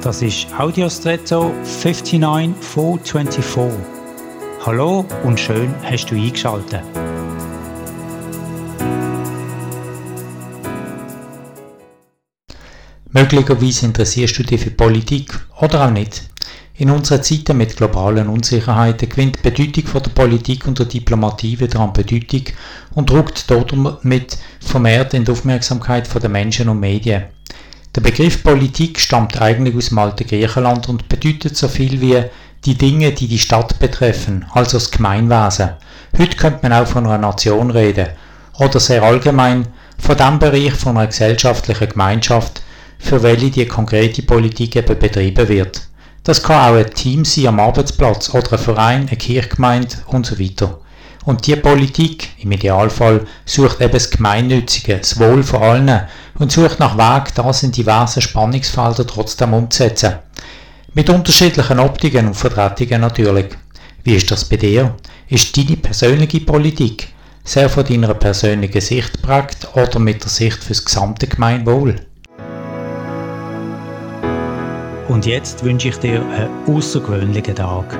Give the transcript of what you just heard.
Das ist Audiostretto 59424. Hallo und schön hast du eingeschaltet. Möglicherweise interessierst du dich für Politik oder auch nicht. In unseren Zeiten mit globalen Unsicherheiten gewinnt die Bedeutung von der Politik und der Diplomatie wieder an Bedeutung und rückt damit vermehrt in die Aufmerksamkeit der Menschen und Medien. Der Begriff Politik stammt eigentlich aus dem alten Griechenland und bedeutet so viel wie die Dinge, die die Stadt betreffen, also das Gemeinwesen. Heute könnte man auch von einer Nation reden oder sehr allgemein von dem Bereich von einer gesellschaftlichen Gemeinschaft, für welche die konkrete Politik eben betrieben wird. Das kann auch ein Team sein am Arbeitsplatz oder ein Verein, eine Kirchgemeinde und so weiter. Und die Politik, im Idealfall, sucht eben das Gemeinnützige, das Wohl von allen und sucht nach Weg, das in diversen Spannungsfeldern trotzdem umzusetzen. Mit unterschiedlichen Optiken und Vertretungen natürlich. Wie ist das bei dir? Ist deine persönliche Politik sehr von deiner persönlichen Sicht prägt oder mit der Sicht fürs gesamte Gemeinwohl? Und jetzt wünsche ich dir einen außergewöhnlichen Tag.